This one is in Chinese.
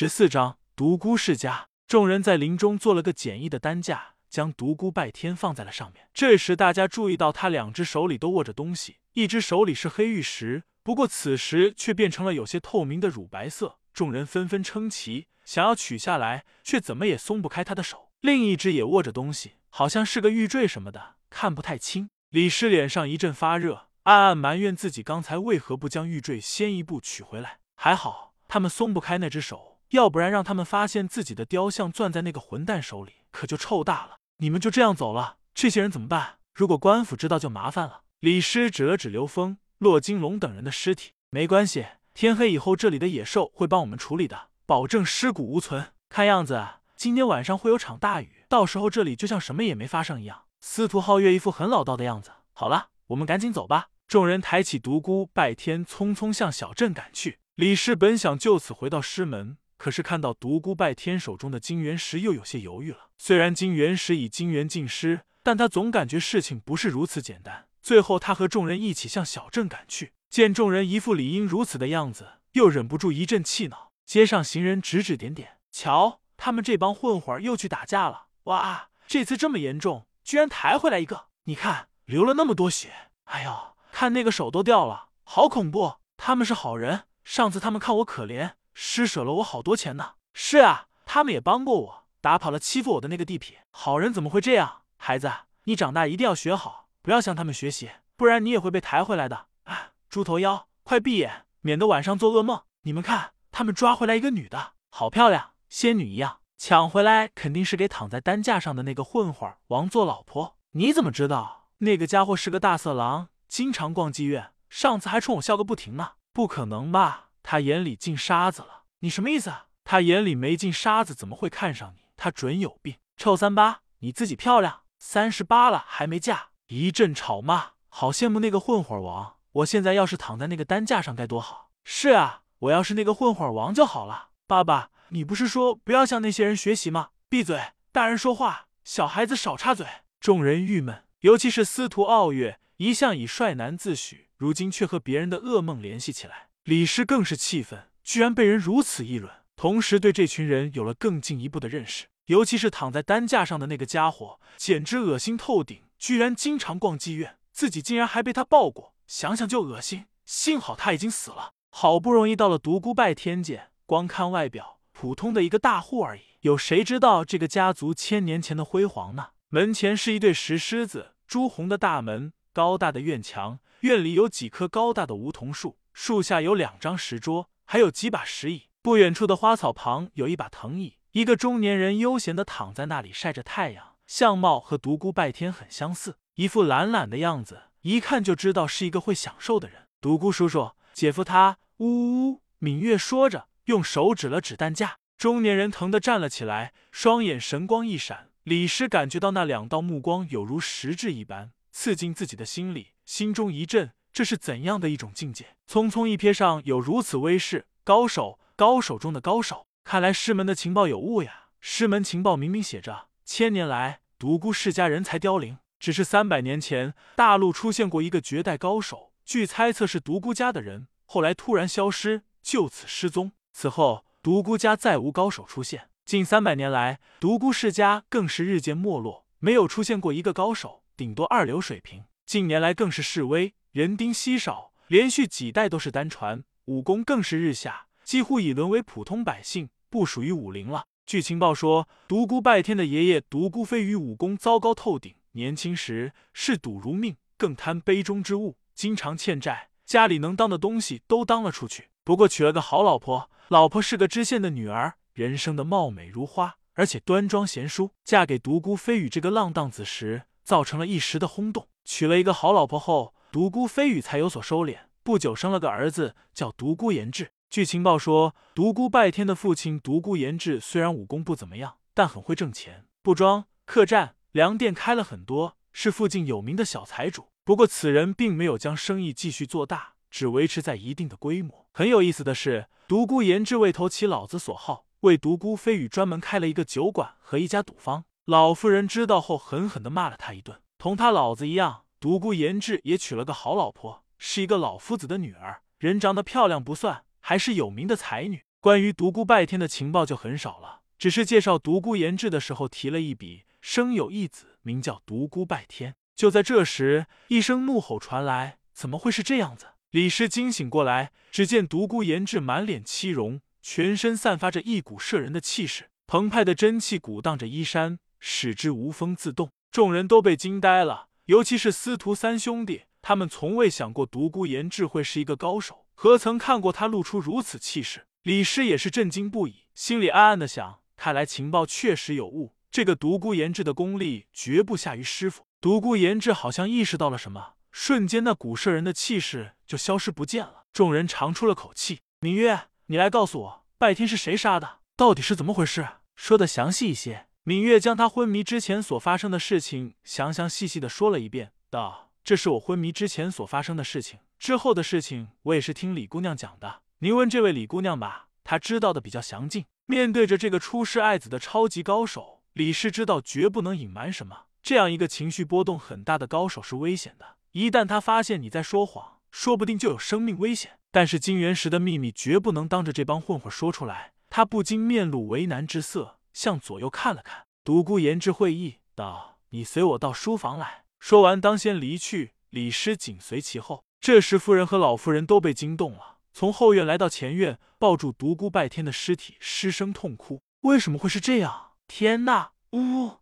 十四章独孤世家。众人在林中做了个简易的担架，将独孤拜天放在了上面。这时，大家注意到他两只手里都握着东西，一只手里是黑玉石，不过此时却变成了有些透明的乳白色。众人纷纷称奇，想要取下来，却怎么也松不开他的手。另一只也握着东西，好像是个玉坠什么的，看不太清。李师脸上一阵发热，暗暗埋怨自己刚才为何不将玉坠先一步取回来。还好。他们松不开那只手，要不然让他们发现自己的雕像攥在那个混蛋手里，可就臭大了。你们就这样走了，这些人怎么办？如果官府知道就麻烦了。李师指了指刘峰、骆金龙等人的尸体，没关系，天黑以后这里的野兽会帮我们处理的，保证尸骨无存。看样子今天晚上会有场大雨，到时候这里就像什么也没发生一样。司徒皓月一副很老道的样子。好了，我们赶紧走吧。众人抬起独孤拜天，匆匆向小镇赶去。李氏本想就此回到师门，可是看到独孤拜天手中的金元石，又有些犹豫了。虽然金元石已金元尽失，但他总感觉事情不是如此简单。最后，他和众人一起向小镇赶去，见众人一副理应如此的样子，又忍不住一阵气恼。街上行人指指点点，瞧，他们这帮混混又去打架了。哇，这次这么严重，居然抬回来一个！你看，流了那么多血，哎呦，看那个手都掉了，好恐怖！他们是好人。上次他们看我可怜，施舍了我好多钱呢。是啊，他们也帮过我，打跑了欺负我的那个地痞。好人怎么会这样？孩子，你长大一定要学好，不要向他们学习，不然你也会被抬回来的。啊，猪头妖，快闭眼，免得晚上做噩梦。你们看，他们抓回来一个女的，好漂亮，仙女一样。抢回来肯定是给躺在担架上的那个混混王做老婆。你怎么知道？那个家伙是个大色狼，经常逛妓院，上次还冲我笑个不停呢。不可能吧？他眼里进沙子了？你什么意思啊？他眼里没进沙子，怎么会看上你？他准有病！臭三八，你自己漂亮，三十八了还没嫁？一阵吵骂，好羡慕那个混混王。我现在要是躺在那个担架上该多好！是啊，我要是那个混混王就好了。爸爸，你不是说不要向那些人学习吗？闭嘴！大人说话，小孩子少插嘴。众人郁闷，尤其是司徒傲月，一向以帅男自诩。如今却和别人的噩梦联系起来，李师更是气愤，居然被人如此议论，同时对这群人有了更进一步的认识。尤其是躺在担架上的那个家伙，简直恶心透顶！居然经常逛妓院，自己竟然还被他抱过，想想就恶心。幸好他已经死了，好不容易到了独孤拜天界，光看外表，普通的一个大户而已，有谁知道这个家族千年前的辉煌呢？门前是一对石狮子，朱红的大门，高大的院墙。院里有几棵高大的梧桐树，树下有两张石桌，还有几把石椅。不远处的花草旁有一把藤椅，一个中年人悠闲的躺在那里晒着太阳，相貌和独孤拜天很相似，一副懒懒的样子，一看就知道是一个会享受的人。独孤叔叔，姐夫他……呜呜呜！敏月说着，用手指了指担架。中年人疼得站了起来，双眼神光一闪。李师感觉到那两道目光有如实质一般，刺进自己的心里。心中一震，这是怎样的一种境界？匆匆一瞥上，有如此威势，高手，高手中的高手。看来师门的情报有误呀！师门情报明明写着，千年来独孤世家人才凋零，只是三百年前大陆出现过一个绝代高手，据猜测是独孤家的人，后来突然消失，就此失踪。此后独孤家再无高手出现，近三百年来独孤世家更是日渐没落，没有出现过一个高手，顶多二流水平。近年来更是示威，人丁稀少，连续几代都是单传，武功更是日下，几乎已沦为普通百姓，不属于武林了。据情报说，独孤拜天的爷爷独孤飞羽武功糟糕透顶，年轻时嗜赌如命，更贪杯中之物，经常欠债，家里能当的东西都当了出去。不过娶了个好老婆，老婆是个知县的女儿，人生的貌美如花，而且端庄贤淑。嫁给独孤飞羽这个浪荡子时，造成了一时的轰动。娶了一个好老婆后，独孤飞羽才有所收敛。不久生了个儿子，叫独孤延志。据情报说，独孤拜天的父亲独孤延志虽然武功不怎么样，但很会挣钱，布庄、客栈、粮店开了很多，是附近有名的小财主。不过此人并没有将生意继续做大，只维持在一定的规模。很有意思的是，独孤延志为投其老子所好，为独孤飞羽专门开了一个酒馆和一家赌坊。老妇人知道后，狠狠地骂了他一顿。同他老子一样，独孤延志也娶了个好老婆，是一个老夫子的女儿，人长得漂亮不算，还是有名的才女。关于独孤拜天的情报就很少了，只是介绍独孤延志的时候提了一笔，生有一子，名叫独孤拜天。就在这时，一声怒吼传来：“怎么会是这样子？”李师惊醒过来，只见独孤延志满脸漆容，全身散发着一股摄人的气势，澎湃的真气鼓荡着衣衫，使之无风自动。众人都被惊呆了，尤其是司徒三兄弟，他们从未想过独孤延志会是一个高手，何曾看过他露出如此气势？李师也是震惊不已，心里暗暗的想：看来情报确实有误，这个独孤延志的功力绝不下于师傅。独孤延志好像意识到了什么。瞬间，那古摄人的气势就消失不见了。众人长出了口气。芈月，你来告诉我，拜天是谁杀的？到底是怎么回事？说的详细一些。芈月将他昏迷之前所发生的事情详详细细的说了一遍，道：“这是我昏迷之前所发生的事情，之后的事情我也是听李姑娘讲的。您问这位李姑娘吧，她知道的比较详尽。”面对着这个出师爱子的超级高手，李氏知道绝不能隐瞒什么。这样一个情绪波动很大的高手是危险的。一旦他发现你在说谎，说不定就有生命危险。但是金元石的秘密绝不能当着这帮混混说出来。他不禁面露为难之色，向左右看了看。独孤言之会意道：“你随我到书房来。”说完，当先离去。李师紧随其后。这时，夫人和老夫人都被惊动了，从后院来到前院，抱住独孤拜天的尸体，失声痛哭。为什么会是这样？天呐！呜！